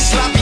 slap